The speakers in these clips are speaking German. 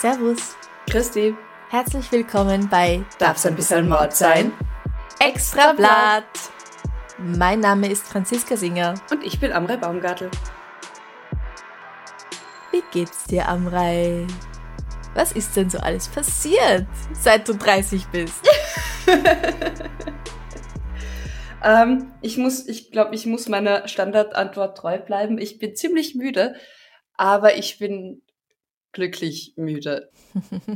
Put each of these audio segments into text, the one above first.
Servus. Christi, Herzlich willkommen bei darf's ein bisschen Mord sein? Extra Blatt. Mein Name ist Franziska Singer. Und ich bin Amrei Baumgartel. Wie geht's dir, Amrei? Was ist denn so alles passiert, seit du 30 bist? Ähm, ich muss, ich glaube, ich muss meiner Standardantwort treu bleiben. Ich bin ziemlich müde, aber ich bin glücklich müde.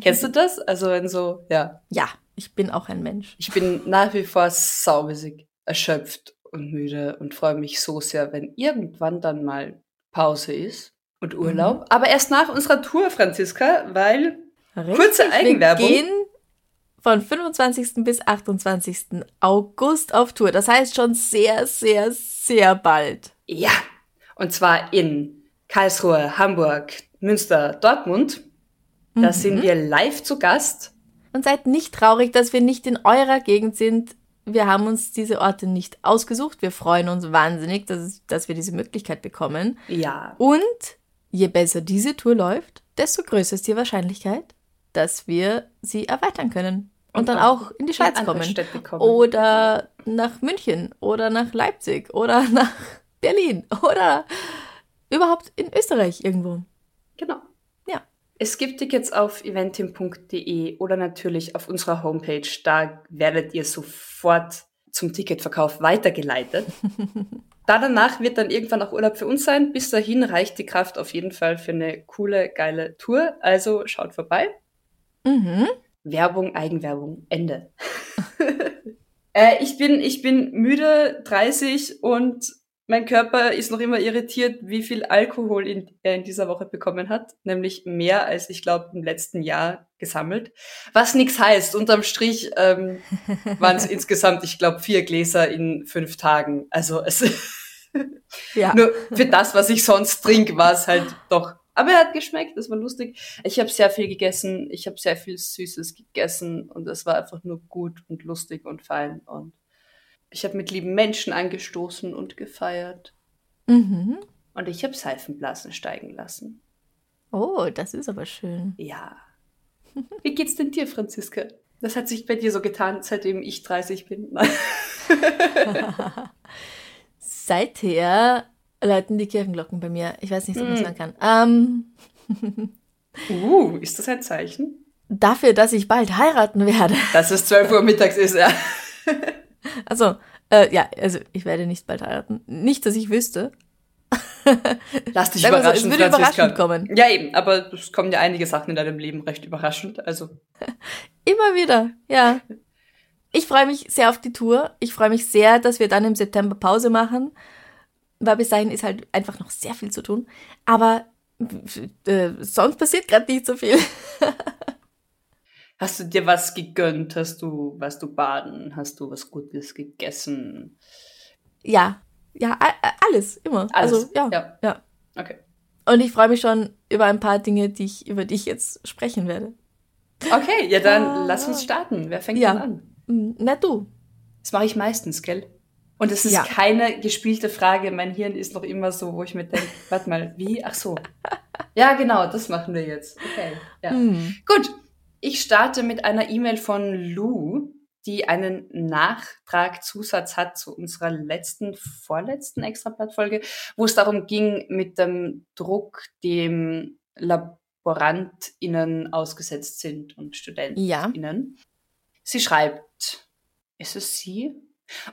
Kennst du das? Also wenn so, ja. Ja, ich bin auch ein Mensch. Ich bin nach wie vor saumäßig erschöpft und müde und freue mich so sehr, wenn irgendwann dann mal Pause ist und Urlaub. Mhm. Aber erst nach unserer Tour, Franziska, weil Richtig, Kurze Eigenwerbung. Wir gehen von 25. bis 28. August auf Tour. Das heißt schon sehr, sehr, sehr bald. Ja, und zwar in Karlsruhe, Hamburg, Münster, Dortmund. Da sind wir live zu Gast. Und seid nicht traurig, dass wir nicht in eurer Gegend sind. Wir haben uns diese Orte nicht ausgesucht. Wir freuen uns wahnsinnig, dass, es- dass wir diese Möglichkeit bekommen. Ja, Und je besser diese Tour läuft, desto größer ist die Wahrscheinlichkeit, dass wir sie erweitern können. Und, Und dann auch in die in Schweiz andere kommen. Kommen. Oder nach München oder nach Leipzig oder nach Berlin oder überhaupt in Österreich irgendwo. Genau. Ja. Es gibt Tickets auf eventim.de oder natürlich auf unserer Homepage. Da werdet ihr sofort zum Ticketverkauf weitergeleitet. da danach wird dann irgendwann auch Urlaub für uns sein. Bis dahin reicht die Kraft auf jeden Fall für eine coole, geile Tour. Also schaut vorbei. Mhm. Werbung, Eigenwerbung, Ende. äh, ich, bin, ich bin müde, 30 und mein Körper ist noch immer irritiert, wie viel Alkohol in, er in dieser Woche bekommen hat. Nämlich mehr als ich glaube im letzten Jahr gesammelt. Was nichts heißt. Unterm Strich ähm, waren es insgesamt, ich glaube, vier Gläser in fünf Tagen. Also es Ja. nur für das, was ich sonst trinke, war es halt doch. Aber er hat geschmeckt, das war lustig. Ich habe sehr viel gegessen, ich habe sehr viel Süßes gegessen und es war einfach nur gut und lustig und fein. Und ich habe mit lieben Menschen angestoßen und gefeiert. Mhm. Und ich habe Seifenblasen steigen lassen. Oh, das ist aber schön. Ja. Wie geht's denn dir, Franziska? Das hat sich bei dir so getan, seitdem ich 30 bin. Seither läuten die Kirchenglocken bei mir. Ich weiß nicht, ob man Mm. sagen kann. Ähm, uh, ist das ein Zeichen? dafür, dass ich bald heiraten werde. Dass es 12 Uhr mittags ist, ja. Also, äh, ja, also ich werde nicht bald heiraten. Nicht, dass ich wüsste. Lass dich wir so, überraschen, es würde überraschend kommen. Ja, eben, aber es kommen ja einige Sachen in deinem Leben recht überraschend. Also, Immer wieder, ja. Ich freue mich sehr auf die Tour. Ich freue mich sehr, dass wir dann im September Pause machen. Weil bis dahin ist halt einfach noch sehr viel zu tun. Aber äh, sonst passiert gerade nicht so viel. hast du dir was gegönnt? Hast du, warst du baden? Hast du was Gutes gegessen? Ja, ja, alles, immer. Alles, Also, ja, ja. ja. Okay. Und ich freue mich schon über ein paar Dinge, die ich, über die ich jetzt sprechen werde. Okay, ja dann Ah. lass uns starten. Wer fängt Ja. denn an? Hm, Na du. Das mache ich meistens, gell? Und es ist Ja. keine gespielte Frage. Mein Hirn ist noch immer so, wo ich mir denke, warte mal, wie? Ach so. Ja, genau, das machen wir jetzt. Okay. Ja. Hm. Gut, ich starte mit einer E-Mail von Lou, die einen Nachtragzusatz hat zu unserer letzten, vorletzten Extrablattfolge, wo es darum ging, mit dem Druck, dem LaborantInnen ausgesetzt sind und StudentInnen. Sie schreibt, ist es sie?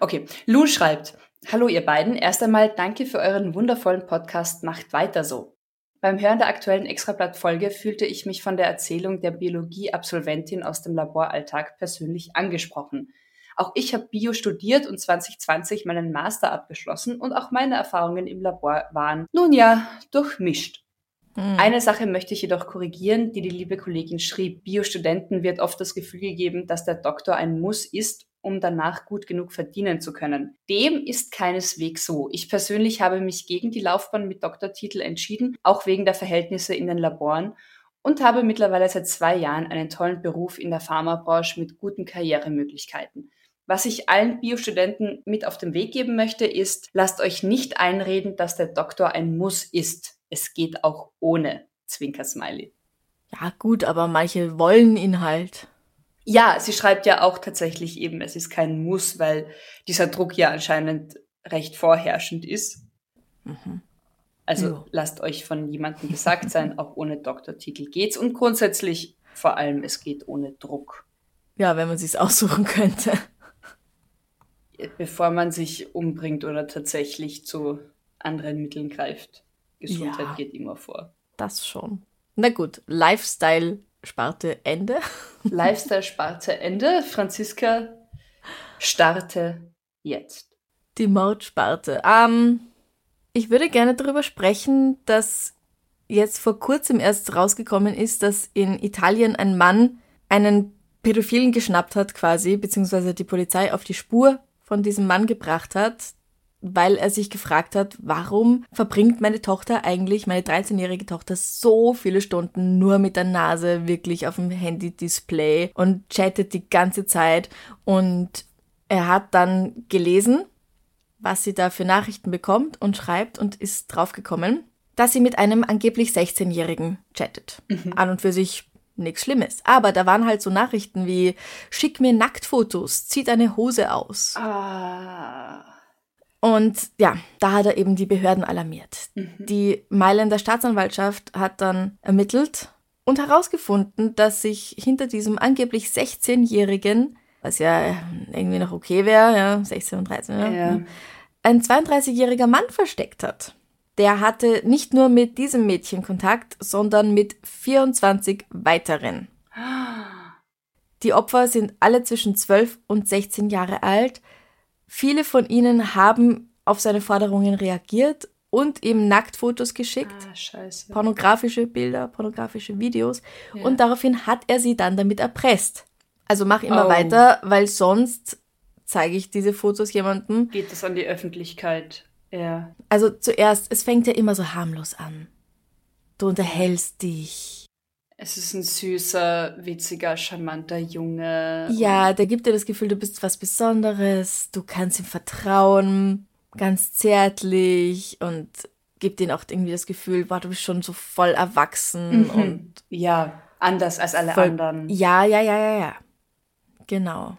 Okay, Lou schreibt, Hallo ihr beiden, erst einmal danke für euren wundervollen Podcast, macht weiter so. Beim Hören der aktuellen Extrablatt-Folge fühlte ich mich von der Erzählung der Biologie-Absolventin aus dem Laboralltag persönlich angesprochen. Auch ich habe Bio studiert und 2020 meinen Master abgeschlossen und auch meine Erfahrungen im Labor waren, nun ja, durchmischt. Hm. Eine Sache möchte ich jedoch korrigieren, die die liebe Kollegin schrieb. Biostudenten wird oft das Gefühl gegeben, dass der Doktor ein Muss ist, um danach gut genug verdienen zu können. Dem ist keineswegs so. Ich persönlich habe mich gegen die Laufbahn mit Doktortitel entschieden, auch wegen der Verhältnisse in den Laboren und habe mittlerweile seit zwei Jahren einen tollen Beruf in der Pharmabranche mit guten Karrieremöglichkeiten. Was ich allen Biostudenten mit auf den Weg geben möchte, ist, lasst euch nicht einreden, dass der Doktor ein Muss ist. Es geht auch ohne Zwinker-Smiley. Ja, gut, aber manche wollen ihn halt. Ja, sie schreibt ja auch tatsächlich eben, es ist kein Muss, weil dieser Druck ja anscheinend recht vorherrschend ist. Also Ja. lasst euch von niemandem gesagt sein, auch ohne Doktortitel geht's. Und grundsätzlich vor allem, es geht ohne Druck. Ja, wenn man sich's aussuchen könnte. Bevor man sich umbringt oder tatsächlich zu anderen Mitteln greift. Gesundheit Ja. geht immer vor. Das schon. Na gut, Lifestyle-Sparte Ende. Lifestyle-Sparte Ende. Franziska, starte jetzt. Die Mordsparte. Ähm, ich würde gerne darüber sprechen, dass jetzt vor kurzem erst rausgekommen ist, dass in Italien ein Mann einen Pädophilen geschnappt hat quasi, beziehungsweise die Polizei auf die Spur von diesem Mann gebracht hat, weil er sich gefragt hat, warum verbringt meine Tochter eigentlich, meine 13-jährige Tochter, so viele Stunden nur mit der Nase wirklich auf dem Handy-Display und chattet die ganze Zeit. Und er hat dann gelesen, was sie da für Nachrichten bekommt und schreibt und ist draufgekommen, dass sie mit einem angeblich 16-Jährigen chattet. An und für sich nichts Schlimmes. Aber da waren halt so Nachrichten wie, schick mir Nacktfotos, zieh deine Hose aus. Ah. Und ja, da hat er eben die Behörden alarmiert. Die Mailänder Staatsanwaltschaft hat dann ermittelt und herausgefunden, dass sich hinter diesem angeblich 16-Jährigen, was ja irgendwie noch okay wäre, ja, 16 und 13, ja, Ja. ein 32-jähriger Mann versteckt hat. Der hatte nicht nur mit diesem Mädchen Kontakt, sondern mit 24 weiteren. Die Opfer sind alle zwischen 12 und 16 Jahre alt. Viele von ihnen haben auf seine Forderungen reagiert und ihm Nacktfotos geschickt, Ah, scheiße. pornografische Bilder, pornografische Videos. Ja. Und daraufhin hat er sie dann damit erpresst. Also mach immer Oh. weiter, weil sonst zeige ich diese Fotos jemandem. Geht das an die Öffentlichkeit? Ja. Also zuerst, es fängt ja immer so harmlos an. Du unterhältst dich. Es ist ein süßer, witziger, charmanter Junge. Ja, der gibt dir das Gefühl, du bist was Besonderes, du kannst ihm vertrauen, ganz zärtlich und gibt ihm auch irgendwie das Gefühl, boah, du bist schon so voll erwachsen und Und ja, anders als alle voll, anderen. Ja, ja, ja, ja, ja. Genau.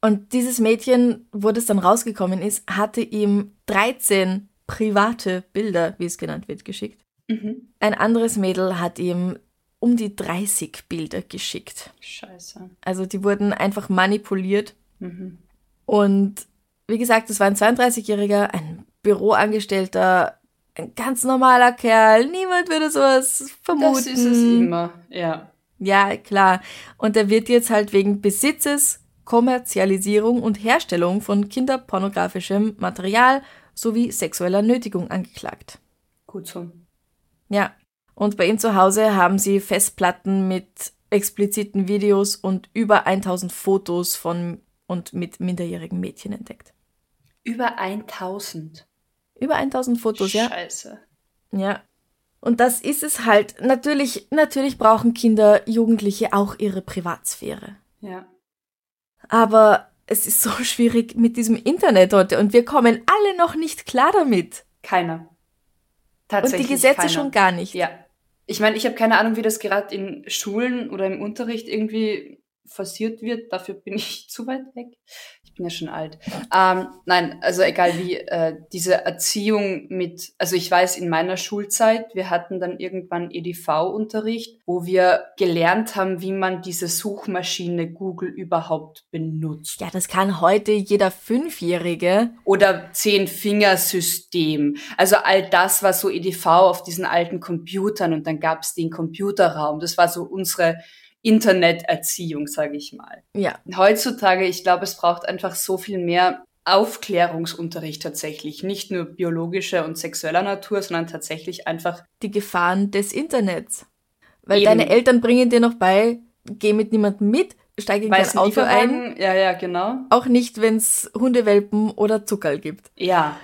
Und dieses Mädchen, wo das dann rausgekommen ist, hatte ihm 13 private Bilder, wie es genannt wird, geschickt. Mhm. Ein anderes Mädel hat ihm um die 30 Bilder geschickt. Scheiße. Also die wurden einfach manipuliert. Mhm. Und wie gesagt, es war ein 32-Jähriger, ein Büroangestellter, ein ganz normaler Kerl. Niemand würde sowas vermuten. Das ist es immer, ja. Ja, klar. Und er wird jetzt halt wegen Besitzes, Kommerzialisierung und Herstellung von kinderpornografischem Material sowie sexueller Nötigung angeklagt. Gut so. Ja. Und bei ihm zu Hause haben sie Festplatten mit expliziten Videos und über 1000 Fotos von und mit minderjährigen Mädchen entdeckt. Über 1000. Über 1000 Fotos, ja. Scheiße. Ja. Und das ist es halt. Natürlich, natürlich brauchen Kinder, Jugendliche auch ihre Privatsphäre. Ja. Aber es ist so schwierig mit diesem Internet heute und wir kommen alle noch nicht klar damit. Keiner. Und Tatsächlich. die Gesetze keiner. schon gar nicht. Ja. Ich meine, ich habe keine Ahnung, wie das gerade in Schulen oder im Unterricht irgendwie forciert wird. Dafür bin ich zu weit weg. Ich bin ja schon alt. Ähm, nein, also egal wie, äh, diese Erziehung mit, also ich weiß, in meiner Schulzeit, wir hatten dann irgendwann EDV-Unterricht, wo wir gelernt haben, wie man diese Suchmaschine Google überhaupt benutzt. Ja, das kann heute jeder Fünfjährige. Oder Zehn-Fingersystem. Also all das war so EDV auf diesen alten Computern und dann gab es den Computerraum. Das war so unsere Interneterziehung, sage ich mal. Ja. Heutzutage, ich glaube, es braucht einfach so viel mehr Aufklärungsunterricht tatsächlich. Nicht nur biologischer und sexueller Natur, sondern tatsächlich einfach Die Gefahren des Internets. Weil Eben. deine Eltern bringen dir noch bei, geh mit niemandem mit, steig in kein weißen Auto ein. Ja, ja, genau. Auch nicht, wenn's Hundewelpen oder Zuckerl gibt. Ja,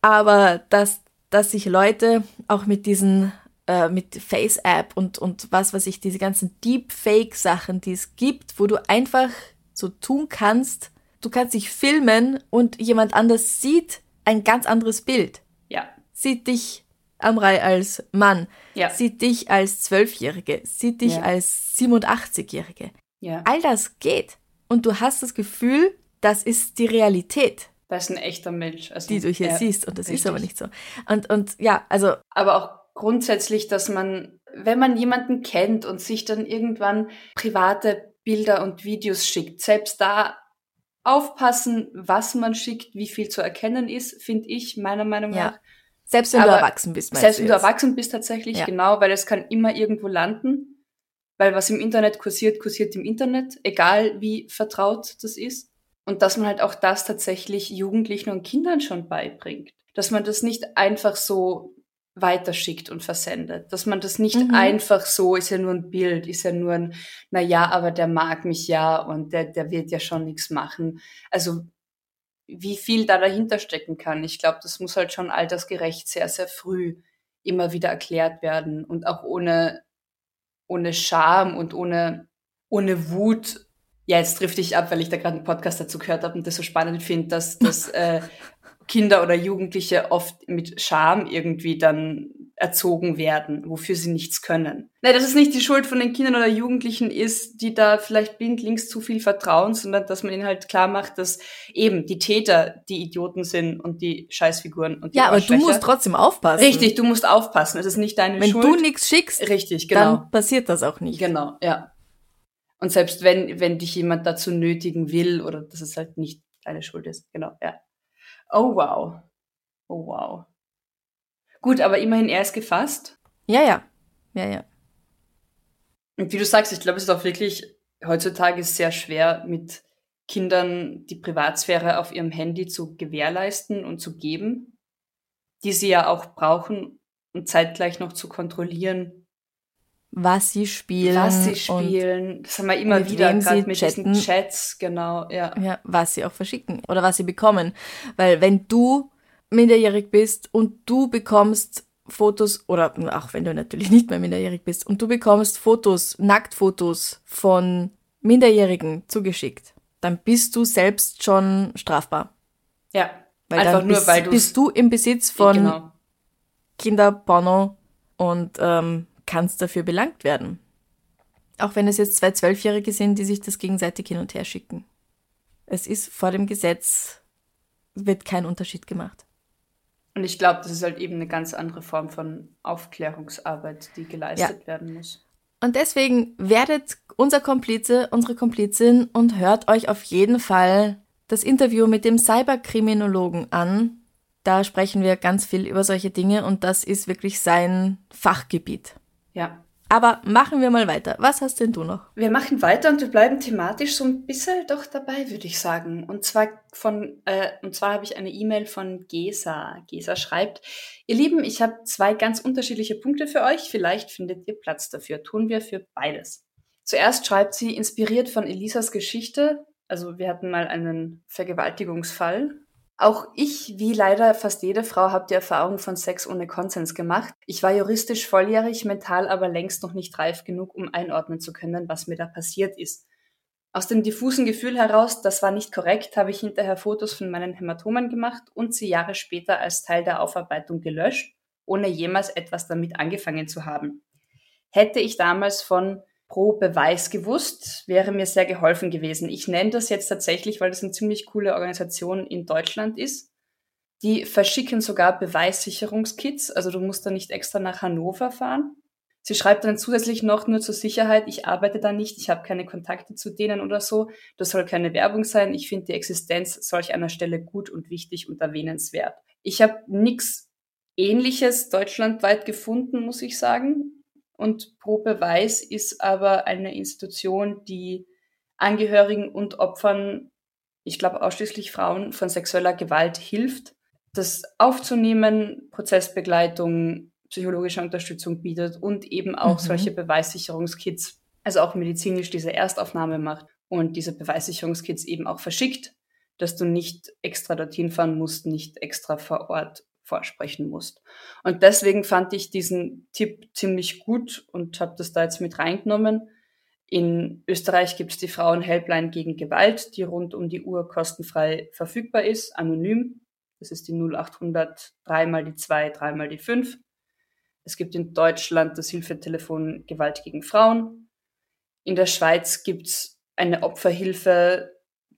Aber dass, dass sich Leute auch mit diesen, äh, mit Face-App und, und was weiß ich, diese ganzen Deepfake-Sachen, die es gibt, wo du einfach so tun kannst, du kannst dich filmen und jemand anders sieht ein ganz anderes Bild. ja, Sieht dich, Amrei, als Mann, Ja. sieht dich als Zwölfjährige, sieht dich Ja. als 87-Jährige. ja. All das geht. Und du hast das Gefühl, das ist die Realität, Das ist ein echter Mensch. Also, die du hier ja, siehst. Und das ist richtig. aber nicht so. Und, und ja, also aber auch grundsätzlich, dass man, wenn man jemanden kennt und sich dann irgendwann private Bilder und Videos schickt, selbst da aufpassen, was man schickt, wie viel zu erkennen ist, finde ich meiner Meinung Ja. nach. Selbst wenn Aber du erwachsen bist, meinst Selbst du wenn du erwachsen bist tatsächlich, Ja. genau, weil es kann immer irgendwo landen, weil was im Internet kursiert, kursiert im Internet, egal wie vertraut das ist. Und dass man halt auch das tatsächlich Jugendlichen und Kindern schon beibringt. Dass man das nicht einfach so weiterschickt und versendet. Dass man das nicht Mhm. einfach so, ist ja nur ein Bild, ist ja nur ein, na ja, aber der mag mich ja und der, der wird ja schon nichts machen. Also wie viel da dahinter stecken kann. Ich glaube, das muss halt schon altersgerecht sehr, sehr früh immer wieder erklärt werden und auch ohne, ohne Scham und ohne, ohne Wut. Ja, jetzt trifft ich ab, weil ich da gerade einen Podcast dazu gehört habe und das so spannend finde, dass, dass äh, Kinder oder Jugendliche oft mit Scham irgendwie dann erzogen werden, wofür sie nichts können. Nein, dass es nicht die Schuld von den Kindern oder Jugendlichen ist, die da vielleicht blindlings zu viel vertrauen, sondern dass man ihnen halt klar macht, dass eben die Täter die Idioten sind und die Scheißfiguren und die Ja, aber du musst trotzdem aufpassen. Richtig, du musst aufpassen. Es ist nicht deine Wenn Schuld. du nichts schickst, Richtig, genau. dann passiert das auch nicht. Genau, ja. Und selbst wenn, wenn dich jemand dazu nötigen will oder dass es halt nicht deine Schuld ist. Genau, ja. Oh wow. Oh wow. Gut, aber immerhin er ist gefasst. Ja, ja. Ja, ja. Und wie du sagst, ich glaube, es ist auch wirklich heutzutage sehr schwer, mit Kindern die Privatsphäre auf ihrem Handy zu gewährleisten und zu geben, die sie ja auch brauchen und zeitgleich noch zu kontrollieren, Was sie spielen. was sie spielen. Das haben wir immer mit wieder, gerade mit chatten. diesen Chats, genau, ja. ja, was sie auch verschicken oder was sie bekommen. Weil wenn du minderjährig bist und du bekommst Fotos, oder auch wenn du natürlich nicht mehr minderjährig bist, und du bekommst Fotos, Nacktfotos von Minderjährigen zugeschickt, dann bist du selbst schon strafbar. Ja, Weil einfach nur, bist, weil du bist du im Besitz von genau. Kinderporno und ähm, kannst dafür belangt werden. Auch wenn es jetzt zwei Zwölfjährige sind, die sich das gegenseitig hin und her schicken. Es ist vor dem Gesetz, wird kein Unterschied gemacht. Und ich glaube, das ist halt eben eine ganz andere Form von Aufklärungsarbeit, die geleistet werden muss. Und deswegen werdet unser Komplize, unsere Komplizin und hört euch auf jeden Fall das Interview mit dem Cyberkriminologen an. Da sprechen wir ganz viel über solche Dinge und das ist wirklich sein Fachgebiet. Ja. Aber machen wir mal weiter. Was hast denn du noch? Wir machen weiter und wir bleiben thematisch so ein bisschen doch dabei, würde ich sagen. Und zwar von, äh, und zwar habe ich eine E-Mail von Gesa. Gesa schreibt, ihr Lieben, ich habe zwei ganz unterschiedliche Punkte für euch. Vielleicht findet ihr Platz dafür. Tun wir für beides. Zuerst schreibt sie, inspiriert von Elisas Geschichte. Also wir hatten mal einen Vergewaltigungsfall. Auch ich, wie leider fast jede Frau, habe die Erfahrung von Sex ohne Konsens gemacht. Ich war juristisch volljährig, mental aber längst noch nicht reif genug, um einordnen zu können, was mir da passiert ist. Aus dem diffusen Gefühl heraus, das war nicht korrekt, habe ich hinterher Fotos von meinen Hämatomen gemacht und sie Jahre später als Teil der Aufarbeitung gelöscht, ohne jemals etwas damit angefangen zu haben. Hätte ich damals von pro Beweis gewusst, wäre mir sehr geholfen gewesen. Ich nenne das jetzt tatsächlich, weil das eine ziemlich coole Organisation in Deutschland ist. Die verschicken sogar Beweissicherungskits, also du musst da nicht extra nach Hannover fahren. Sie schreibt dann zusätzlich noch nur zur Sicherheit, ich arbeite da nicht, ich habe keine Kontakte zu denen oder so. Das soll keine Werbung sein. Ich finde die Existenz solch einer Stelle gut und wichtig und erwähnenswert. Ich habe nichts Ähnliches deutschlandweit gefunden, muss ich sagen. Und Pro Beweis ist aber eine Institution, die Angehörigen und Opfern, ich glaube ausschließlich Frauen, von sexueller Gewalt hilft, das aufzunehmen, Prozessbegleitung, psychologische Unterstützung bietet und eben auch mhm. solche Beweissicherungskits, also auch medizinisch diese Erstaufnahme macht und diese Beweissicherungskits eben auch verschickt, dass du nicht extra dorthin fahren musst, nicht extra vor Ort vorsprechen musst. Und deswegen fand ich diesen Tipp ziemlich gut und habe das da jetzt mit reingenommen. In Österreich gibt es die Frauen-Helpline gegen Gewalt, die rund um die Uhr kostenfrei verfügbar ist, anonym. Das ist die 0800 3 mal die 2, 3 mal die 5. Es gibt in Deutschland das Hilfetelefon Gewalt gegen Frauen. In der Schweiz gibt's eine Opferhilfe,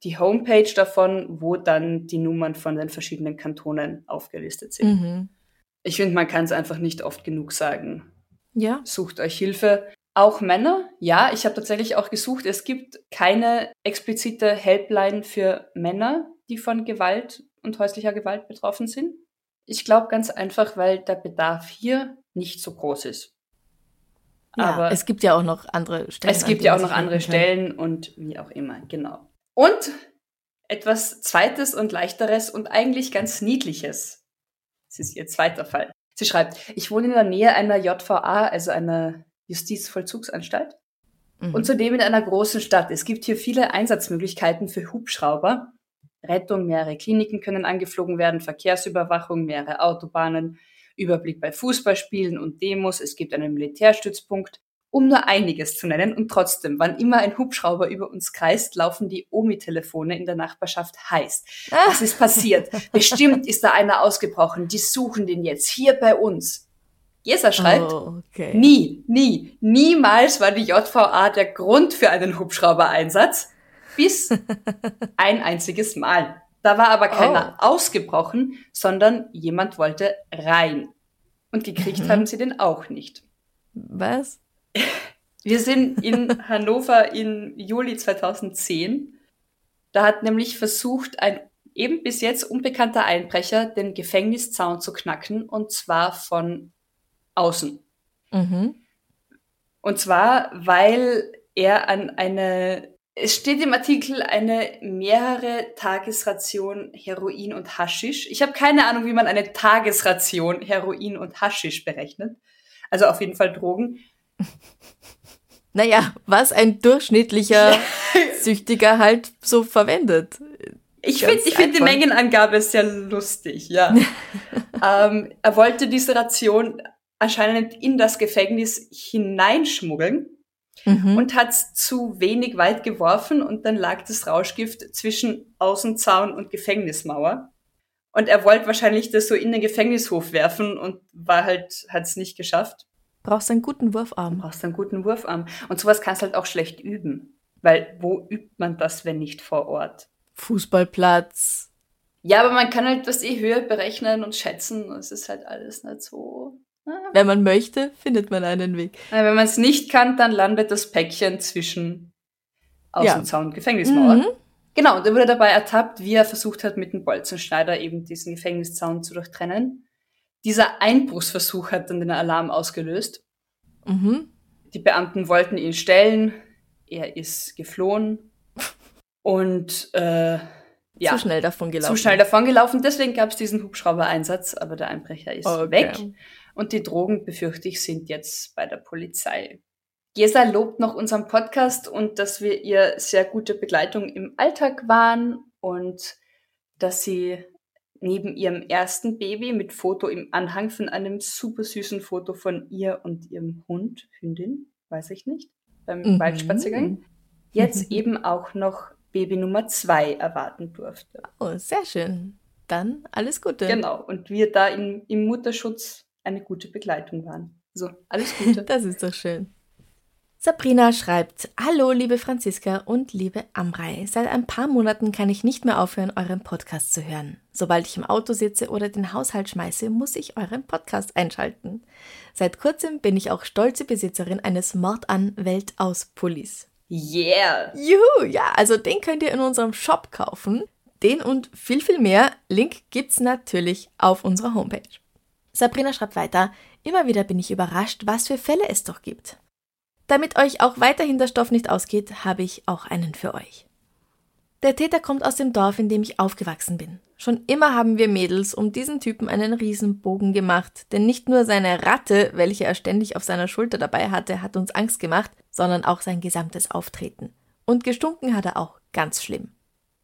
die Homepage davon, wo dann die Nummern von den verschiedenen Kantonen aufgelistet sind. Mhm. Ich finde, man kann es einfach nicht oft genug sagen. Ja. Sucht euch Hilfe. Auch Männer, ja, ich habe tatsächlich auch gesucht. Es gibt keine explizite Helpline für Männer, die von Gewalt und häuslicher Gewalt betroffen sind. Ich glaube ganz einfach, weil der Bedarf hier nicht so groß ist. Ja, Aber es gibt ja auch noch andere Stellen. Es gibt ja auch noch andere Stellen und wie auch immer, genau. Und etwas Zweites und Leichteres und eigentlich ganz Niedliches. Das ist ihr zweiter Fall. Sie schreibt, ich wohne in der Nähe einer JVA, also einer Justizvollzugsanstalt. Mhm. Und zudem in einer großen Stadt. Es gibt hier viele Einsatzmöglichkeiten für Hubschrauber. Rettung, mehrere Kliniken können angeflogen werden, Verkehrsüberwachung, mehrere Autobahnen, Überblick bei Fußballspielen und Demos, es gibt einen Militärstützpunkt, um nur einiges zu nennen. Und trotzdem, wann immer ein Hubschrauber über uns kreist, laufen die Omi-Telefone in der Nachbarschaft heiß. Was ist passiert? Bestimmt ist da einer ausgebrochen. Die suchen den jetzt hier bei uns. Jesa schreibt, oh, okay. nie, nie, niemals war die JVA der Grund für einen Hubschrauber-Einsatz. Bis ein einziges Mal. Da war aber keiner oh. ausgebrochen, sondern jemand wollte rein. Und gekriegt mhm. haben sie den auch nicht. Was? Wir sind in Hannover im Juli 2010. Da hat nämlich versucht, ein eben bis jetzt unbekannter Einbrecher den Gefängniszaun zu knacken und zwar von außen. Mhm. Und zwar, weil er an eine es steht im Artikel eine mehrere Tagesration Heroin und Haschisch. Ich habe keine Ahnung, wie man eine Tagesration Heroin und Haschisch berechnet. Also auf jeden Fall Drogen. Naja, was ein durchschnittlicher Süchtiger halt so verwendet. Ich finde find die Mengenangabe sehr lustig, ja. ähm, er wollte diese Ration anscheinend in das Gefängnis hineinschmuggeln mhm. und hat es zu wenig weit geworfen und dann lag das Rauschgift zwischen Außenzaun und Gefängnismauer. Und er wollte wahrscheinlich das so in den Gefängnishof werfen und war halt, hat es nicht geschafft. Brauchst einen guten Wurfarm. Brauchst einen guten Wurfarm. Und sowas kannst du halt auch schlecht üben. Weil wo übt man das, wenn nicht vor Ort? Fußballplatz. Ja, aber man kann halt das eh höher berechnen und schätzen. Es ist halt alles nicht so wenn man möchte, findet man einen Weg. Wenn man es nicht kann, dann landet das Päckchen zwischen Außenzaun ja. und Gefängnismauer. Mhm. Genau, und er wurde dabei ertappt, wie er versucht hat, mit dem Bolzenschneider eben diesen Gefängniszaun zu durchtrennen. Dieser Einbruchsversuch hat dann den Alarm ausgelöst. Mhm. Die Beamten wollten ihn stellen. Er ist geflohen. Und äh, ja, zu schnell davon gelaufen. Zu schnell davon gelaufen. Deswegen gab es diesen Hubschrauber-Einsatz, aber der Einbrecher ist okay. weg. Und die Drogen, befürchte ich, sind jetzt bei der Polizei. Gesa lobt noch unseren Podcast und dass wir ihr sehr gute Begleitung im Alltag waren und dass sie neben ihrem ersten Baby mit Foto im Anhang von einem super süßen Foto von ihr und ihrem Hund, Hündin, weiß ich nicht, beim mhm. Waldspaziergang, jetzt eben auch noch Baby Nummer zwei erwarten durfte. Oh, sehr schön. Dann alles Gute. Genau. Und wir da in, im Mutterschutz eine gute Begleitung waren. So, alles Gute. Das ist doch schön. Sabrina schreibt, Hallo liebe Franziska und liebe Amrei. Seit ein paar Monaten kann ich nicht mehr aufhören, euren Podcast zu hören. Sobald ich im Auto sitze oder den Haushalt schmeiße, muss ich euren Podcast einschalten. Seit kurzem bin ich auch stolze Besitzerin eines Mordan Weltaus Pullis. Yeah! Juhu, ja, also den könnt ihr in unserem Shop kaufen. Den und viel, viel mehr. Link gibt's natürlich auf unserer Homepage. Sabrina schreibt weiter, immer wieder bin ich überrascht, was für Fälle es doch gibt. Damit euch auch weiterhin der Stoff nicht ausgeht, habe ich auch einen für euch. Der Täter kommt aus dem Dorf, in dem ich aufgewachsen bin. Schon immer haben wir Mädels um diesen Typen einen Riesenbogen gemacht, denn nicht nur seine Ratte, welche er ständig auf seiner Schulter dabei hatte, hat uns Angst gemacht, sondern auch sein gesamtes Auftreten. Und gestunken hat er auch ganz schlimm.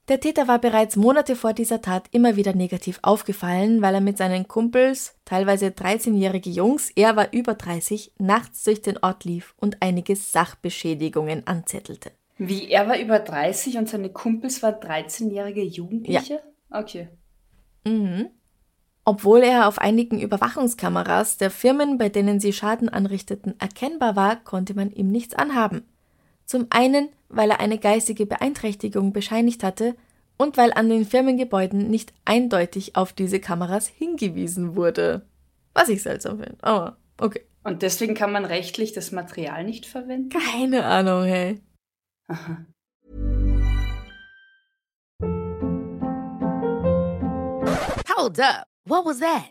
Der Täter war bereits Monate vor dieser Tat immer wieder negativ aufgefallen, weil er mit seinen Kumpels, teilweise 13-jährige Jungs, er war über 30, nachts durch den Ort lief und einige Sachbeschädigungen anzettelte. Wie, er war über 30 und seine Kumpels waren 13-jährige Jugendliche? Ja. Okay. Mhm. Obwohl er auf einigen Überwachungskameras der Firmen, bei denen sie Schaden anrichteten, erkennbar war, konnte man ihm nichts anhaben. Zum einen, weil er eine geistige Beeinträchtigung bescheinigt hatte und weil an den Firmengebäuden nicht eindeutig auf diese Kameras hingewiesen wurde. Was ich seltsam finde, aber okay. Und deswegen kann man rechtlich das Material nicht verwenden? Keine Ahnung, hey. Aha. Hold up. What was that?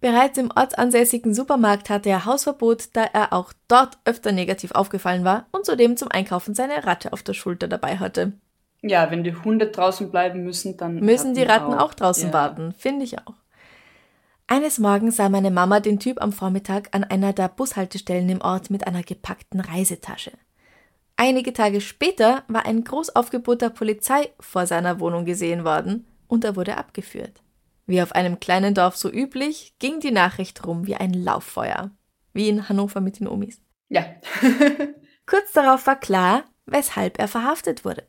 Bereits im ortsansässigen Supermarkt hatte er Hausverbot, da er auch dort öfter negativ aufgefallen war und zudem zum Einkaufen seine Ratte auf der Schulter dabei hatte. Ja, wenn die Hunde draußen bleiben müssen, dann. Müssen Ratten die Ratten auch, auch draußen ja. warten, finde ich auch. Eines Morgens sah meine Mama den Typ am Vormittag an einer der Bushaltestellen im Ort mit einer gepackten Reisetasche. Einige Tage später war ein Großaufgebot der Polizei vor seiner Wohnung gesehen worden und er wurde abgeführt. Wie auf einem kleinen Dorf so üblich, ging die Nachricht rum wie ein Lauffeuer. Wie in Hannover mit den Omis. Ja. Kurz darauf war klar, weshalb er verhaftet wurde.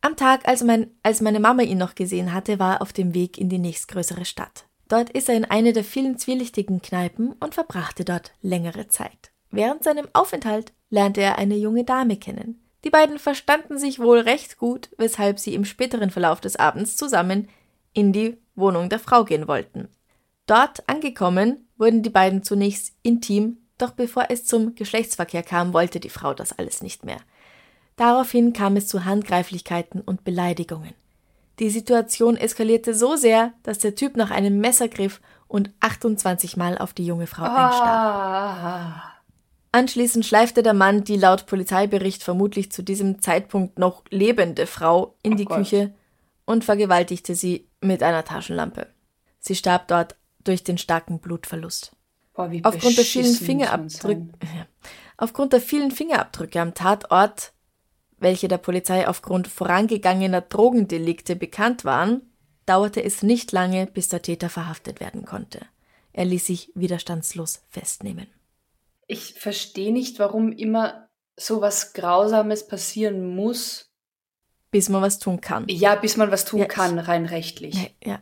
Am Tag, als, mein, als meine Mama ihn noch gesehen hatte, war er auf dem Weg in die nächstgrößere Stadt. Dort ist er in eine der vielen zwielichtigen Kneipen und verbrachte dort längere Zeit. Während seinem Aufenthalt lernte er eine junge Dame kennen. Die beiden verstanden sich wohl recht gut, weshalb sie im späteren Verlauf des Abends zusammen in die Wohnung der Frau gehen wollten. Dort angekommen wurden die beiden zunächst intim, doch bevor es zum Geschlechtsverkehr kam, wollte die Frau das alles nicht mehr. Daraufhin kam es zu Handgreiflichkeiten und Beleidigungen. Die Situation eskalierte so sehr, dass der Typ nach einem Messer griff und 28 Mal auf die junge Frau einstach. Anschließend schleifte der Mann die laut Polizeibericht vermutlich zu diesem Zeitpunkt noch lebende Frau in oh die Gott. Küche und vergewaltigte sie mit einer Taschenlampe. Sie starb dort durch den starken Blutverlust. Boah, aufgrund, der vielen Fingerabdrücke, aufgrund der vielen Fingerabdrücke am Tatort, welche der Polizei aufgrund vorangegangener Drogendelikte bekannt waren, dauerte es nicht lange, bis der Täter verhaftet werden konnte. Er ließ sich widerstandslos festnehmen. Ich verstehe nicht, warum immer so was Grausames passieren muss, bis man was tun kann. Ja, bis man was tun ja. kann, rein rechtlich. Ja.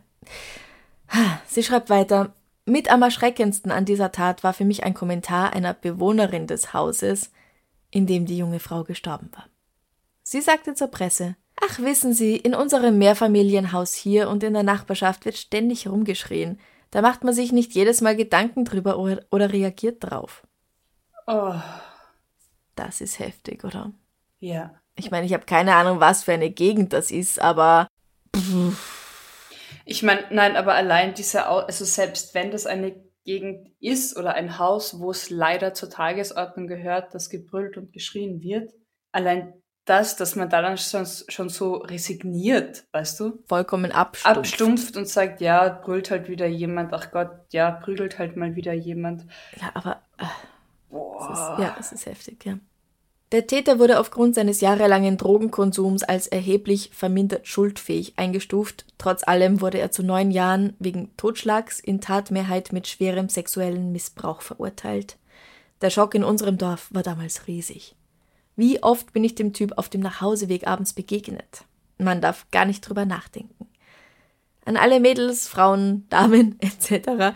Sie schreibt weiter, mit am erschreckendsten an dieser Tat war für mich ein Kommentar einer Bewohnerin des Hauses, in dem die junge Frau gestorben war. Sie sagte zur Presse, Ach, wissen Sie, in unserem Mehrfamilienhaus hier und in der Nachbarschaft wird ständig rumgeschrien. Da macht man sich nicht jedes Mal Gedanken drüber oder, oder reagiert drauf. Oh. Das ist heftig, oder? Ja. Ich meine, ich habe keine Ahnung, was für eine Gegend das ist, aber. Ich meine, nein, aber allein diese, also selbst wenn das eine Gegend ist oder ein Haus, wo es leider zur Tagesordnung gehört, dass gebrüllt und geschrien wird, allein das, dass man da dann schon, schon so resigniert, weißt du? Vollkommen abstumpft. Abstumpft und sagt, ja, brüllt halt wieder jemand, ach Gott, ja, prügelt halt mal wieder jemand. Ja, aber. Äh, es ist, ja, es ist heftig, ja. Der Täter wurde aufgrund seines jahrelangen Drogenkonsums als erheblich vermindert schuldfähig eingestuft. Trotz allem wurde er zu neun Jahren wegen Totschlags in Tatmehrheit mit schwerem sexuellen Missbrauch verurteilt. Der Schock in unserem Dorf war damals riesig. Wie oft bin ich dem Typ auf dem Nachhauseweg abends begegnet? Man darf gar nicht drüber nachdenken. An alle Mädels, Frauen, Damen etc.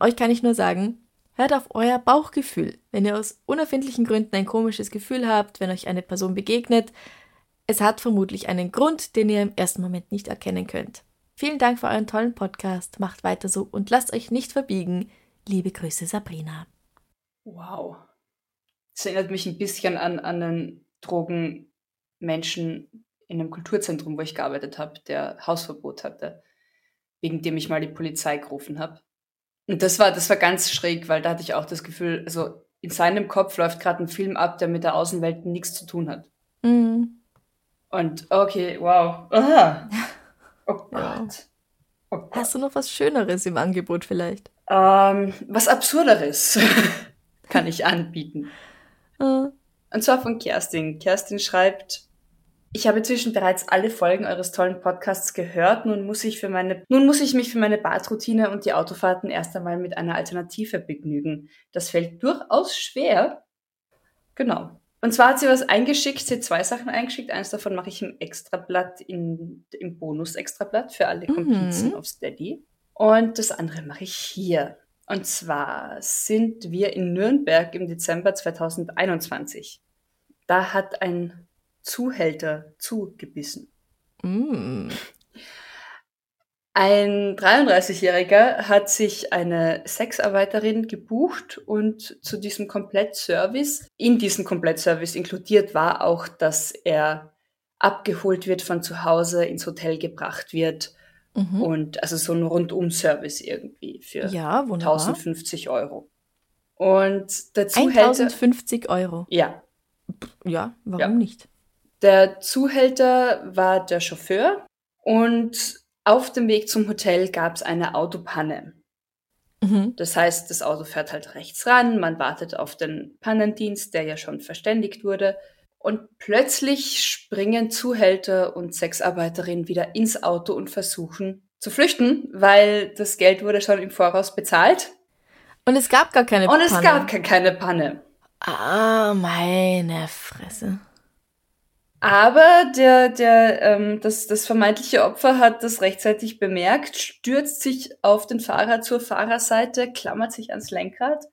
Euch kann ich nur sagen, Hört auf euer Bauchgefühl. Wenn ihr aus unerfindlichen Gründen ein komisches Gefühl habt, wenn euch eine Person begegnet, es hat vermutlich einen Grund, den ihr im ersten Moment nicht erkennen könnt. Vielen Dank für euren tollen Podcast. Macht weiter so und lasst euch nicht verbiegen. Liebe Grüße, Sabrina. Wow. Das erinnert mich ein bisschen an, an einen Drogenmenschen in einem Kulturzentrum, wo ich gearbeitet habe, der Hausverbot hatte, wegen dem ich mal die Polizei gerufen habe. Und das war, das war ganz schräg, weil da hatte ich auch das Gefühl, also in seinem Kopf läuft gerade ein Film ab, der mit der Außenwelt nichts zu tun hat. Mhm. Und okay, wow. Aha. Oh Gott. Oh Gott. Hast du noch was Schöneres im Angebot vielleicht? Ähm, was Absurderes kann ich anbieten. Uh. Und zwar von Kerstin. Kerstin schreibt, ich habe inzwischen bereits alle Folgen eures tollen Podcasts gehört. Nun muss ich für meine, nun muss ich mich für meine Badroutine und die Autofahrten erst einmal mit einer Alternative begnügen. Das fällt durchaus schwer. Genau. Und zwar hat sie was eingeschickt, sie hat zwei Sachen eingeschickt. Eins davon mache ich im Extrablatt, in, im Bonus-Extrablatt für alle Komplizen mhm. auf Steady. Und das andere mache ich hier. Und zwar sind wir in Nürnberg im Dezember 2021. Da hat ein Zuhälter zugebissen. Mm. Ein 33-Jähriger hat sich eine Sexarbeiterin gebucht und zu diesem Komplettservice, in diesem Komplettservice inkludiert war auch, dass er abgeholt wird von zu Hause, ins Hotel gebracht wird mhm. und also so ein Rundum-Service irgendwie für ja, 1050 Euro. Und der Zuhälter... 1050 Euro? Ja. Ja, warum ja. nicht? Der Zuhälter war der Chauffeur und auf dem Weg zum Hotel gab es eine Autopanne. Mhm. Das heißt, das Auto fährt halt rechts ran, man wartet auf den Pannendienst, der ja schon verständigt wurde. Und plötzlich springen Zuhälter und Sexarbeiterinnen wieder ins Auto und versuchen zu flüchten, weil das Geld wurde schon im Voraus bezahlt. Und es gab gar keine Panne. Und es gab keine Panne. Ah, meine Fresse. Aber der, der, ähm, das, das vermeintliche Opfer hat das rechtzeitig bemerkt, stürzt sich auf den Fahrer zur Fahrerseite, klammert sich ans Lenkrad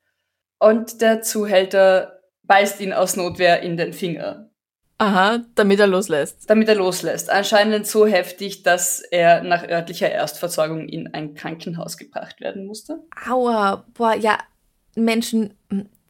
und der Zuhälter beißt ihn aus Notwehr in den Finger. Aha, damit er loslässt. Damit er loslässt. Anscheinend so heftig, dass er nach örtlicher Erstversorgung in ein Krankenhaus gebracht werden musste. Aua, boah, ja, Menschen,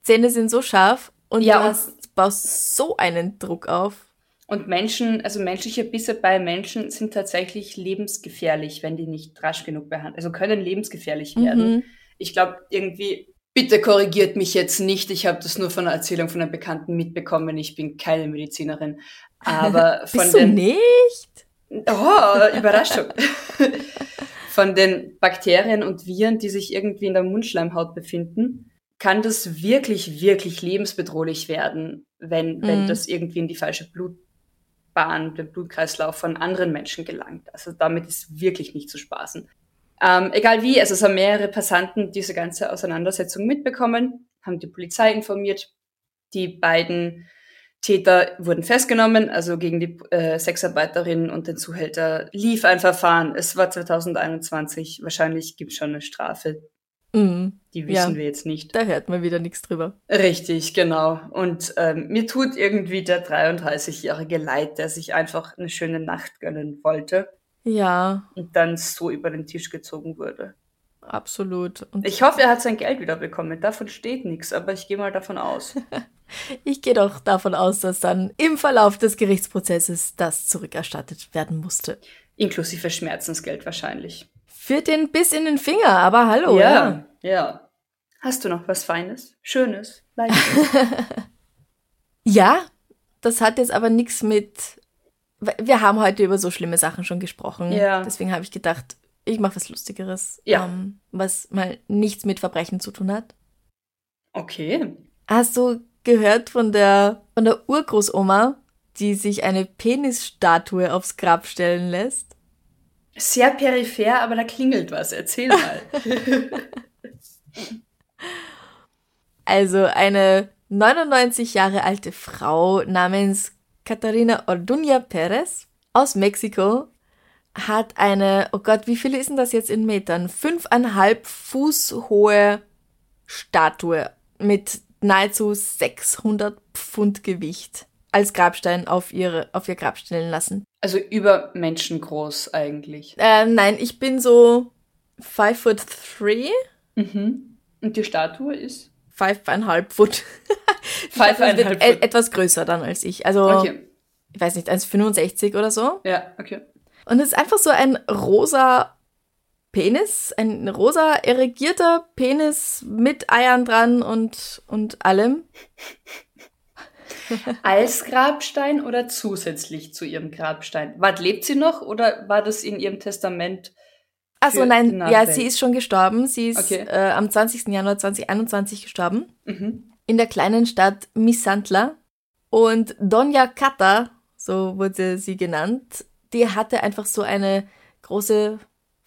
Zähne sind so scharf und ja, du hast, baust so einen Druck auf. Und Menschen, also menschliche Bisse bei Menschen sind tatsächlich lebensgefährlich, wenn die nicht rasch genug behandelt, also können lebensgefährlich werden. Mhm. Ich glaube, irgendwie, bitte korrigiert mich jetzt nicht, ich habe das nur von einer Erzählung von einem Bekannten mitbekommen, ich bin keine Medizinerin. Aber von Bist den. Du nicht? Oh, Überraschung. von den Bakterien und Viren, die sich irgendwie in der Mundschleimhaut befinden, kann das wirklich, wirklich lebensbedrohlich werden, wenn, mhm. wenn das irgendwie in die falsche Blut Bahn, den Blutkreislauf von anderen Menschen gelangt. Also damit ist wirklich nicht zu spaßen. Ähm, egal wie, also es haben mehrere Passanten diese ganze Auseinandersetzung mitbekommen, haben die Polizei informiert. Die beiden Täter wurden festgenommen, also gegen die äh, Sexarbeiterin und den Zuhälter lief ein Verfahren. Es war 2021, wahrscheinlich gibt es schon eine Strafe. Mhm. Die wissen ja, wir jetzt nicht. Da hört man wieder nichts drüber. Richtig, genau. Und ähm, mir tut irgendwie der 33-jährige leid, der sich einfach eine schöne Nacht gönnen wollte. Ja. Und dann so über den Tisch gezogen wurde. absolut. Und Ich hoffe, er hat sein Geld wieder bekommen. Davon steht nichts, aber ich gehe mal davon aus. ich gehe doch davon aus, dass dann im Verlauf des Gerichtsprozesses das zurückerstattet werden musste. Inklusive Schmerzensgeld wahrscheinlich. Führt den bis in den Finger, aber hallo, ja. ja, ja. Hast du noch was Feines, Schönes, Leichtes? Ja, das hat jetzt aber nichts mit. Wir haben heute über so schlimme Sachen schon gesprochen. Ja. Deswegen habe ich gedacht, ich mache was Lustigeres, Ja. ähm, was mal nichts mit Verbrechen zu tun hat. Okay. Hast du gehört von der, von der Urgroßoma, die sich eine Penisstatue aufs Grab stellen lässt? Sehr peripher, aber da klingelt was. Erzähl mal. Also eine 99 Jahre alte Frau namens Katharina Orduña Perez aus Mexiko hat eine, oh Gott, wie viele ist denn das jetzt in Metern? Fünfeinhalb Fuß hohe Statue mit nahezu 600 Pfund Gewicht als Grabstein auf, ihre, auf ihr Grab stellen lassen. Also über Menschen groß eigentlich. Äh, nein, ich bin so five foot three, Mhm. Und die Statue ist? fünfeinhalb Foot. Fünfeinhalb wird Foot. e- etwas größer dann als ich. Also, Okay. ich weiß nicht, 1,65 oder so. Ja, okay. Und es ist einfach so ein rosa Penis, ein rosa erregierter Penis mit Eiern dran und, und allem. Als Grabstein oder zusätzlich zu ihrem Grabstein? Wart, lebt sie noch oder war das in ihrem Testament? Achso, nein, ja, sie ist schon gestorben. Sie ist Okay. äh, am 20. Januar 2021 gestorben. Mhm. In der kleinen Stadt Misantla. Und Donja Kata, so wurde sie genannt, die hatte einfach so eine große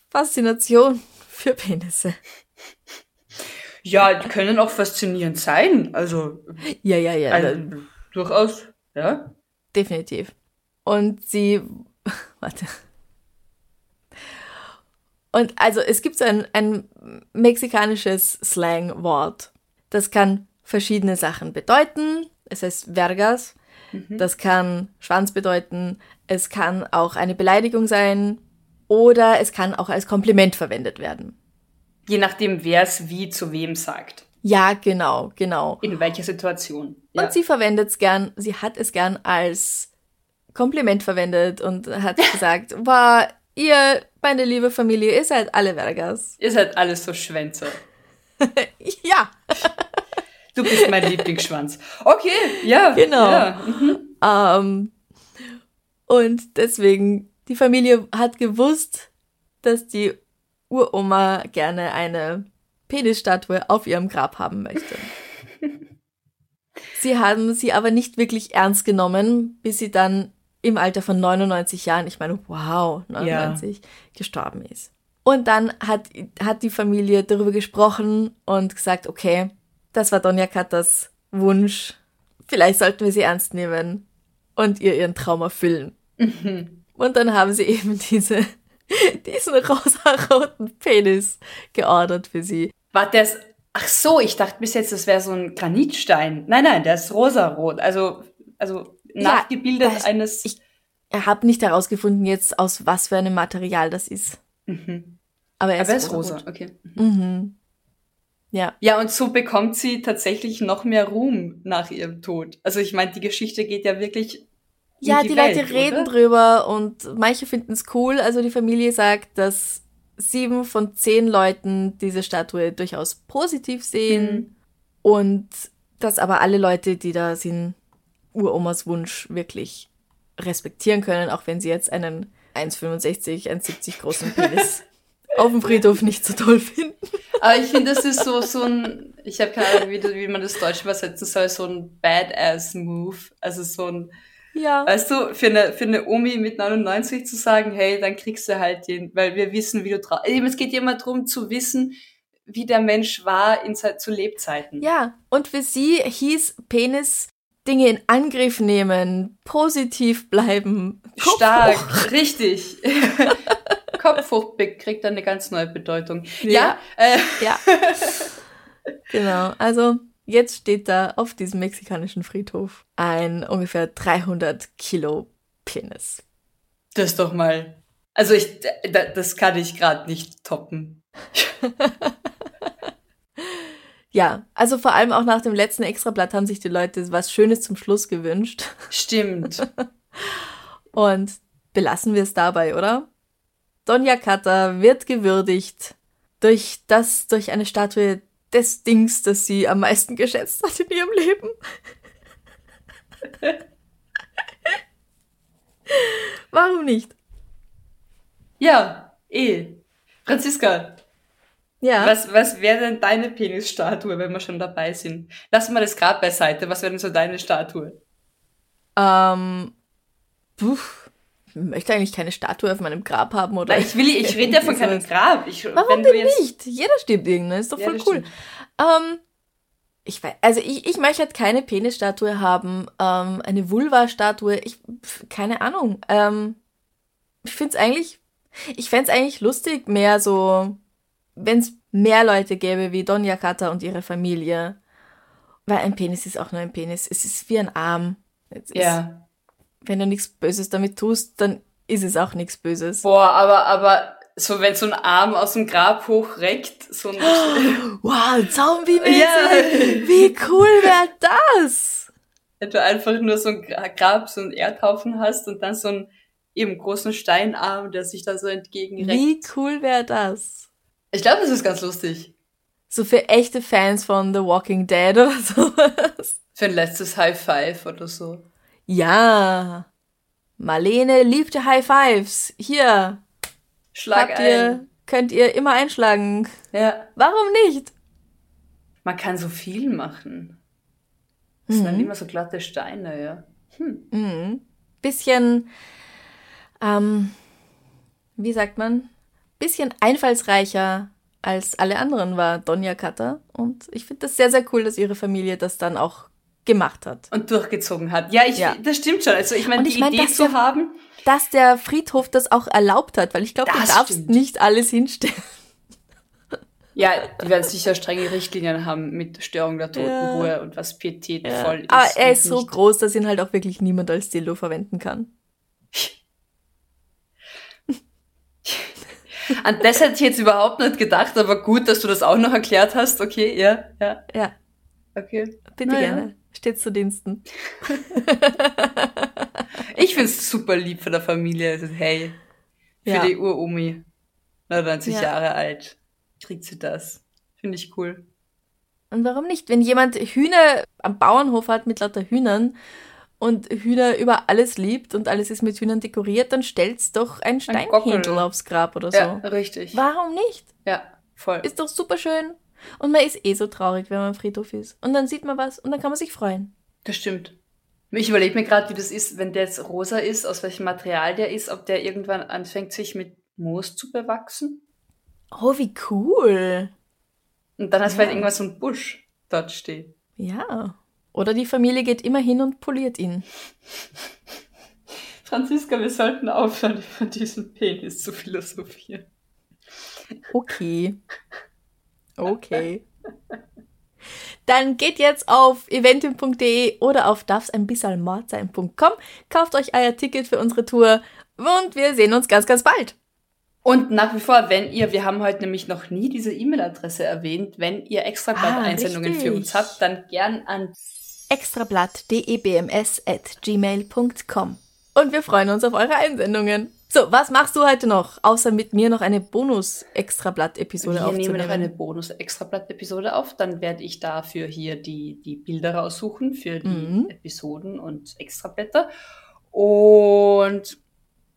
Faszination für Penisse. Ja, die können auch faszinierend sein. Also, Ja, ja, ja. ein, durchaus, ja. Definitiv. Und sie, warte. Und also es gibt so ein, ein mexikanisches Slangwort. Das kann verschiedene Sachen bedeuten. Es heißt Vergas. Das kann Schwanz bedeuten. Es kann auch eine Beleidigung sein. Oder es kann auch als Kompliment verwendet werden. Je nachdem, wer es wie zu wem sagt. Ja, genau, genau. In welcher Situation. Ja. Und sie verwendet es gern, sie hat es gern als Kompliment verwendet und hat gesagt, wow, ihr, meine liebe Familie, ihr seid alle Vergas. Ihr seid alles so Schwänze. Ja, Du bist mein Lieblingsschwanz. Okay, ja. Genau. Ja. mhm. ähm, und deswegen, die Familie hat gewusst, dass die Uroma gerne eine Penisstatue auf ihrem Grab haben möchte. Sie haben sie aber nicht wirklich ernst genommen, bis sie dann im Alter von 99 Jahren, ich meine, wow, 99, gestorben ist. Und dann hat, hat die Familie darüber gesprochen und gesagt, okay, das war Donja Katas Wunsch. Vielleicht sollten wir sie ernst nehmen und ihr ihren Traum erfüllen. Und dann haben sie eben diese, diesen rosa-roten Penis geordert für sie. War das. Ach so, ich dachte bis jetzt, das wäre so ein Granitstein. Nein, nein, der ist rosarot. Also, also nachgebildet das- eines. ich- Er hat nicht herausgefunden jetzt, aus was für einem Material das ist. Mhm. Aber er ist, Aber er ist rosa, rosarot. okay. Mhm. Ja. Ja, und so bekommt sie tatsächlich noch mehr Ruhm nach ihrem Tod. Also ich meine, die Geschichte geht ja wirklich. Ja, die, Welt, Leute reden oder? drüber und manche finden es cool. Also die Familie sagt, dass sieben von zehn Leuten diese Statue durchaus positiv sehen Mhm. und dass aber alle Leute, die da sind, Uromas Wunsch wirklich respektieren können, auch wenn sie jetzt einen 1,65, 1,70 großen Penis auf dem Friedhof nicht so toll finden. Aber ich finde, das ist so, so ein, ich habe keine Ahnung, wie, wie man das Deutsch übersetzen soll, so ein Badass-Move. Also so ein, Ja. weißt du, für eine, für eine Omi mit 99 zu sagen, hey, dann kriegst du halt den, weil wir wissen, wie du drauf, es geht ja immer darum zu wissen, wie der Mensch war in, zu Lebzeiten. Ja, und für sie hieß Penis Dinge in Angriff nehmen, positiv bleiben. Kopf hoch. Stark, richtig. Kopf hoch kriegt dann eine ganz neue Bedeutung. Ja, Ja. äh, Ja. genau. Also jetzt steht da auf diesem mexikanischen Friedhof ein ungefähr 300 Kilo Penis. das doch mal. Also ich, da- das kann ich gerade nicht toppen. ja, also vor allem auch nach dem letzten Extrablatt haben sich die Leute was Schönes zum Schluss gewünscht. Stimmt. Und belassen wir es dabei, oder? Donja Katta wird gewürdigt durch das, durch eine Statue des Dings, das sie am meisten geschätzt hat in ihrem Leben. Warum nicht? Ja, eh. Franziska, Ja. was, was wäre denn deine Penisstatue, wenn wir schon dabei sind? Lass mal das Grab beiseite. Was wäre denn so deine Statue? Ähm, puh, möchte eigentlich keine Statue auf meinem Grab haben, oder? Ich will, ich rede ja von keinem. Grab. Ich, Warum denn jetzt, nicht? Jeder stirbt irgendwann, ist doch Ja, voll cool. Ähm, ich weiß, also ich, ich möchte halt keine Penisstatue haben, ähm, eine Vulva-Statue, ich, keine Ahnung. Ähm, ich find's eigentlich, ich fänd's eigentlich lustig, mehr so, wenn's mehr Leute gäbe wie Donja Kata und ihre Familie. Weil ein Penis ist auch nur ein Penis. Es ist wie ein Arm. Es Ja. Wenn du nichts Böses damit tust, dann ist es auch nichts Böses. Boah, aber, aber, so wenn so ein Arm aus dem Grab hochreckt, so ein, Wow, zombie-mäßig! Ja. Wie cool wäre das? wenn du einfach nur so ein Gra- Grab, so einen Erdhaufen hast und dann so einen eben großen Steinarm, der sich da so entgegenreckt. Wie cool wäre das? Ich glaube, das ist ganz lustig. So für echte Fans von The Walking Dead oder sowas. Für ein letztes High Five oder so. Ja. Marlene liebte High Fives. Hier. Schlag habt ein. ihr, könnt ihr immer einschlagen. Ja. Warum nicht? Man kann so viel machen. Das sind dann immer so glatte Steine, ja. Mhm. Bisschen, ähm, wie sagt man? Bisschen einfallsreicher als alle anderen war Donja Cutter. Und ich finde das sehr, sehr cool, dass ihre Familie das dann auch gemacht hat. Und durchgezogen hat. Ja, ich, Ja. das stimmt schon. Also ich meine, die ich mein, Idee zu ja- haben, Dass der Friedhof das auch erlaubt hat, weil ich glaube, du darfst stimmt. nicht alles hinstellen. ja, die werden sicher strenge Richtlinien haben mit Störung der Totenruhe und was pietätvoll ist. Aber er ist so groß, dass ihn halt auch wirklich niemand als Dildo verwenden kann. An das hätte ich jetzt überhaupt nicht gedacht, aber gut, dass du das auch noch erklärt hast. Okay, ja, ja, Ja, okay. bitte Na ja. Steht zu Diensten. Ich find's super lieb von der Familie. Hey, für Ja. die Uromi, 99 Ja. Jahre alt, kriegt sie das. Finde ich cool. Und warum nicht? Wenn jemand Hühner am Bauernhof hat mit lauter Hühnern und Hühner über alles liebt und alles ist mit Hühnern dekoriert, dann stellt's doch ein Steinhändel aufs Grab oder so. Ja, richtig. Warum nicht? Ja, voll. Ist doch super schön. Und man ist eh so traurig, wenn man am Friedhof ist. Und dann sieht man was und dann kann man sich freuen. Das stimmt. Ich überlege mir gerade, wie das ist, wenn der jetzt rosa ist, aus welchem Material der ist, ob der irgendwann anfängt, sich mit Moos zu bewachsen. Oh, wie cool. Und dann hast du Ja. vielleicht irgendwas so ein Busch dort stehen. Ja. Oder die Familie geht immer hin und poliert ihn. Franziska, wir sollten aufhören, über diesen Penis zu philosophieren. Okay. Okay. Dann geht jetzt auf eventim.de oder auf darfseinbissalmordsein.com, kauft euch euer Ticket für unsere Tour und wir sehen uns ganz, ganz bald. Und nach wie vor, wenn ihr, wir haben heute nämlich noch nie diese E-Mail-Adresse erwähnt, wenn ihr extra Ah, Einsendungen für uns habt, dann gern an extrablatt.debms.gmail.com Und wir freuen uns auf eure Einsendungen. So, was machst du heute noch, außer mit mir noch eine Bonus-Extrablatt-Episode Wir nehmen aufzunehmen? noch eine Bonus-Extrablatt-Episode auf. Dann werde ich dafür hier die, die Bilder raussuchen für die Mhm. Episoden und Extrablätter. Und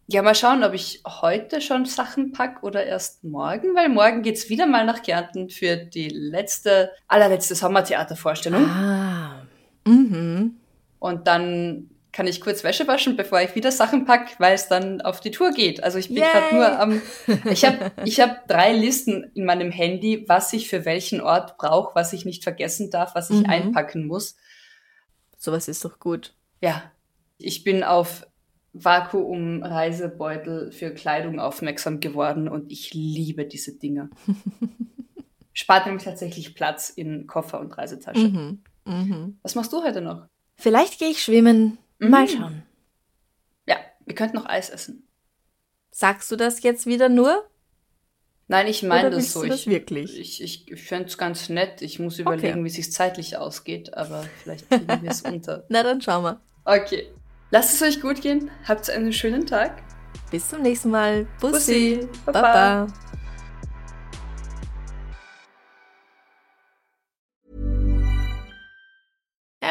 ja, mal schauen, ob ich heute schon Sachen pack oder erst morgen, weil morgen geht's wieder mal nach Kärnten für die letzte, allerletzte Sommertheatervorstellung. Ah. Mhm. Und dann kann ich kurz Wäsche waschen, bevor ich wieder Sachen pack, weil es dann auf die Tour geht. Also ich bin gerade nur am. Ich habe ich hab drei Listen in meinem Handy, was ich für welchen Ort brauche, was ich nicht vergessen darf, was ich Mhm. einpacken muss. Sowas ist doch gut. Ja, ich bin auf Vakuum-Reisebeutel für Kleidung aufmerksam geworden und ich liebe diese Dinger. Spart nämlich tatsächlich Platz in Koffer und Reisetasche. Mhm. Mhm. Was machst du heute noch? Vielleicht gehe ich schwimmen. Mhm. Mal schauen. Ja, wir könnten noch Eis essen. Sagst du das jetzt wieder nur? Nein, ich meine das so. das ich, wirklich? Ich, ich, ich fände es ganz nett. Ich muss überlegen, Okay. wie es sich zeitlich ausgeht, aber vielleicht kriegen wir es unter. Na, dann schauen wir. Okay. Lasst es euch gut gehen. Habt einen schönen Tag. Bis zum nächsten Mal. Bussi. Bussi. Baba. Baba.